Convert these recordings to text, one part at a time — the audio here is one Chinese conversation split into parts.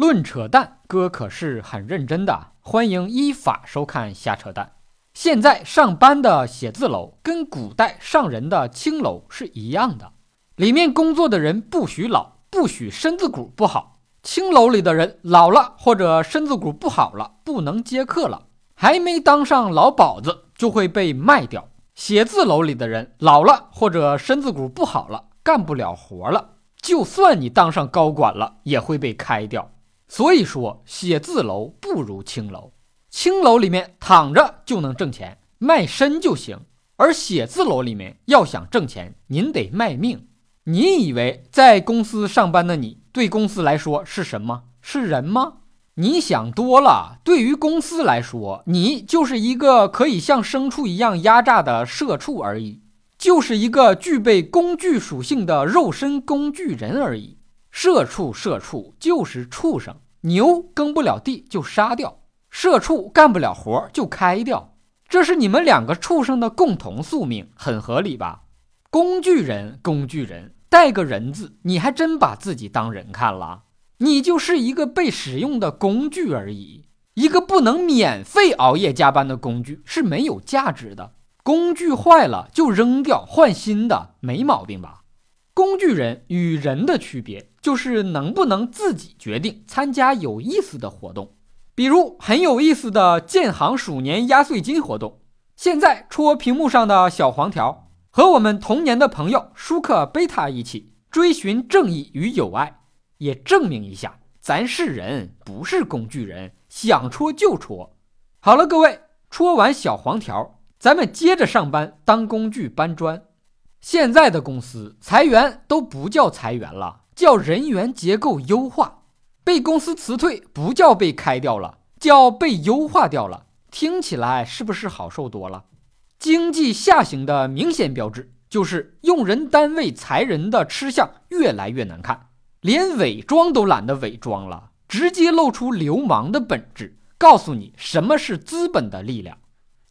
论扯淡，哥可是很认真的，欢迎依法收看瞎扯淡。现在上班的写字楼跟古代上人的青楼是一样的，里面工作的人不许老，不许身子骨不好。青楼里的人老了或者身子骨不好了，不能接客了，还没当上老鸨子就会被卖掉。写字楼里的人老了或者身子骨不好了，干不了活了，就算你当上高管了，也会被开掉。所以说，写字楼不如青楼。青楼里面躺着就能挣钱，卖身就行；而写字楼里面要想挣钱，您得卖命。你以为在公司上班的你，对公司来说是什么？是人吗？你想多了。对于公司来说，你就是一个可以像牲畜一样压榨的社畜而已，就是一个具备工具属性的肉身工具人而已。社畜，社畜就是畜生。牛耕不了地就杀掉。社畜干不了活就开掉，这是你们两个畜生的共同宿命，很合理吧？工具人，工具人，带个人字，你还真把自己当人看了？你就是一个被使用的工具而已，一个不能免费熬夜加班的工具是没有价值的。工具坏了就扔掉换新的，没毛病吧？工具人与人的区别就是能不能自己决定参加有意思的活动。比如很有意思的建行鼠年压岁金活动，现在戳屏幕上的小黄条，和我们童年的朋友舒克贝塔一起追寻正义与友爱，也证明一下咱是人，不是工具人，想戳就戳。好了，各位，戳完小黄条，咱们接着上班当工具搬砖。现在的公司裁员都不叫裁员了，叫人员结构优化。被公司辞退不叫被开掉了，叫被优化掉了。听起来是不是好受多了？经济下行的明显标志就是用人单位裁人的吃相越来越难看，连伪装都懒得伪装了，直接露出流氓的本质，告诉你什么是资本的力量。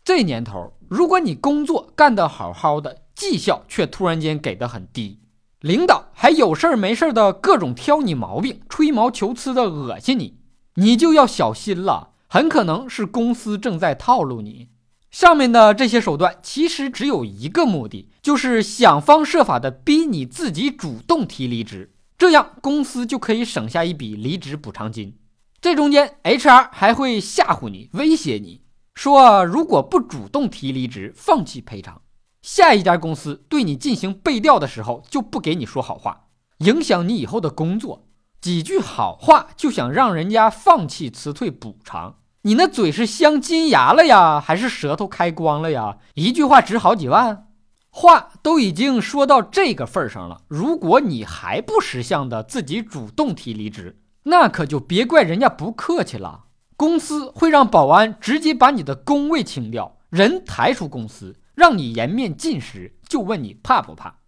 这年头，如果你工作干得好好的，绩效却突然间给的很低。领导还有事儿没事儿的各种挑你毛病、吹毛求疵的恶心你，你就要小心了，很可能是公司正在套路你。上面的这些手段其实只有一个目的，就是想方设法的逼你自己主动提离职，这样公司就可以省下一笔离职补偿金。这中间 HR 还会吓唬你、威胁你说，如果不主动提离职，放弃赔偿。下一家公司对你进行背调的时候，就不给你说好话，影响你以后的工作。几句好话就想让人家放弃辞退补偿，你那嘴是镶金牙了呀，还是舌头开光了呀？一句话值好几万，话都已经说到这个份上了，如果你还不识相的自己主动提离职，那可就别怪人家不客气了。公司会让保安直接把你的工位清掉，人抬出公司。让你颜面尽失，就问你怕不怕？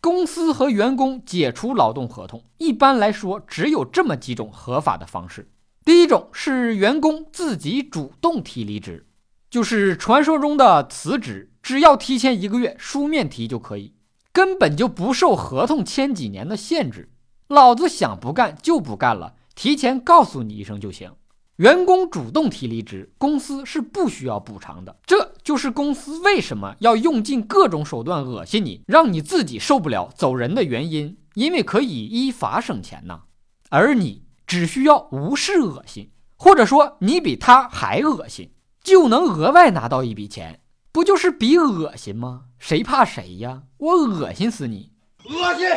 公司和员工解除劳动合同，一般来说只有这么几种合法的方式。第一种是员工自己主动提离职，就是传说中的辞职，只要提前一个月书面提就可以，根本就不受合同签几年的限制。老子想不干就不干了，提前告诉你一声就行。员工主动提离职，公司是不需要补偿的。这就是公司为什么要用尽各种手段恶心你，让你自己受不了走人的原因，因为可以依法省钱呐。而你只需要无视恶心，或者说你比他还恶心，就能额外拿到一笔钱，不就是比恶心吗？谁怕谁呀？我恶心死你！恶心，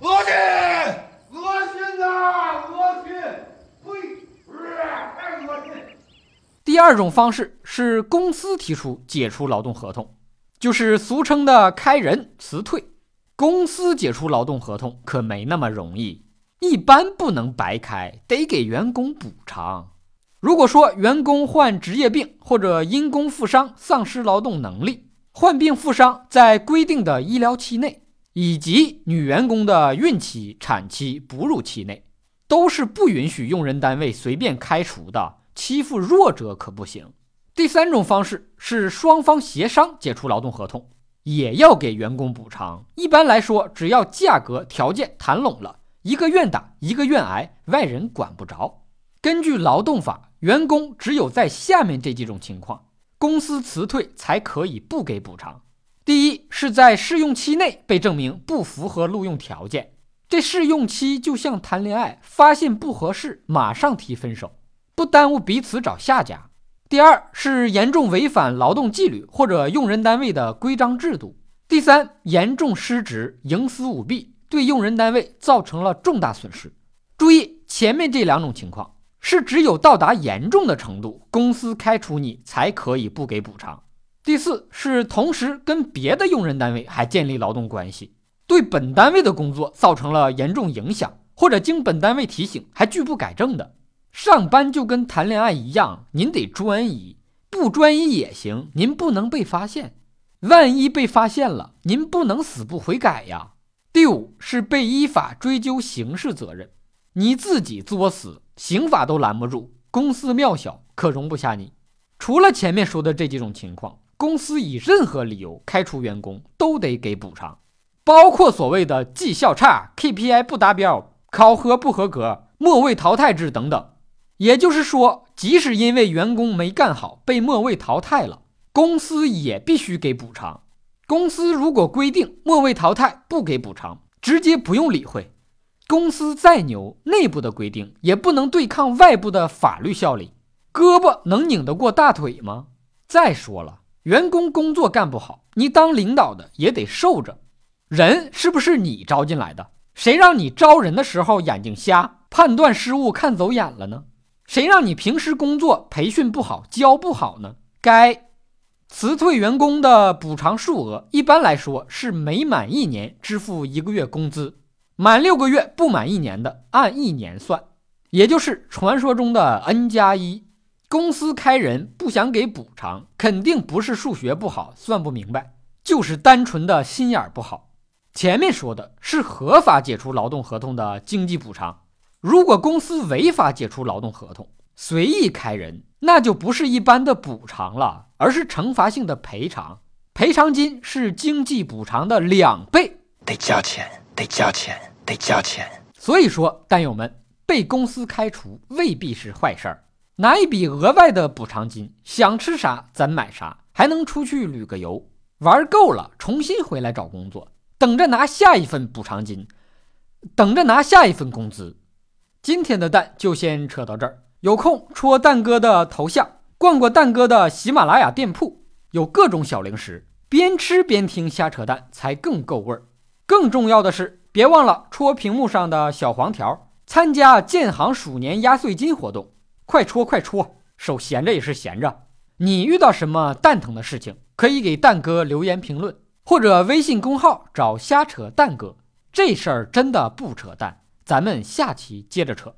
恶心，恶心呐，恶心！第二种方式是公司提出解除劳动合同，就是俗称的开人辞退。公司解除劳动合同可没那么容易，一般不能白开，得给员工补偿。如果说员工患职业病或者因公负伤丧失劳动能力，患病负伤在规定的医疗期内，以及女员工的孕期、产期、哺乳期内。都是不允许用人单位随便开除的，欺负弱者可不行。第三种方式是双方协商解除劳动合同，也要给员工补偿。一般来说，只要价格条件谈拢了，一个愿打一个愿挨，外人管不着。根据劳动法，员工只有在下面这几种情况，公司辞退才可以不给补偿。第一是在试用期内被证明不符合录用条件，这试用期就像谈恋爱，发现不合适马上提分手，不耽误彼此找下家。第二是严重违反劳动纪律或者用人单位的规章制度。第三，严重失职、营私舞弊，对用人单位造成了重大损失。注意，前面这两种情况是只有到达严重的程度，公司开除你才可以不给补偿。第四是同时跟别的用人单位还建立劳动关系，对本单位的工作造成了严重影响，或者经本单位提醒还拒不改正的。上班就跟谈恋爱一样，您得专一，不专一也行，您不能被发现。万一被发现了，您不能死不悔改呀。第五是被依法追究刑事责任，你自己作死，刑法都拦不住。公司庙小，可容不下你。除了前面说的这几种情况，公司以任何理由开除员工，都得给补偿，包括所谓的绩效差、KPI 不达标、考核不合格、末位淘汰制等等。也就是说，即使因为员工没干好被末位淘汰了，公司也必须给补偿。公司如果规定末位淘汰不给补偿，直接不用理会。公司再牛，内部的规定也不能对抗外部的法律效力。胳膊能拧得过大腿吗？再说了，员工工作干不好，你当领导的也得受着。人是不是你招进来的？谁让你招人的时候眼睛瞎，判断失误，看走眼了呢？谁让你平时工作培训不好，教不好呢？该辞退员工的补偿数额，一般来说是每满一年支付一个月工资，满六个月不满一年的按一年算，也就是传说中的 N 加一。公司开人不想给补偿，肯定不是数学不好算不明白，就是单纯的心眼不好。前面说的是合法解除劳动合同的经济补偿。如果公司违法解除劳动合同，随意开人，那就不是一般的补偿了，而是惩罚性的赔偿。赔偿金是经济补偿的两倍，得交钱，得交钱，得交钱。所以说，单友们被公司开除未必是坏事儿，拿一笔额外的补偿金，想吃啥咱买啥，还能出去旅个游，玩够了重新回来找工作，等着拿下一份补偿金，等着拿下一份工资。今天的蛋就先扯到这儿，有空戳蛋哥的头像，逛逛蛋哥的喜马拉雅店铺，有各种小零食，边吃边听瞎扯淡才更够味儿。更重要的是，别忘了戳屏幕上的小黄条，参加建行鼠年压岁金活动，快戳快戳，手闲着也是闲着。你遇到什么蛋疼的事情，可以给蛋哥留言评论，或者微信公号找瞎扯蛋哥。这事儿真的不扯淡。咱们下期接着扯。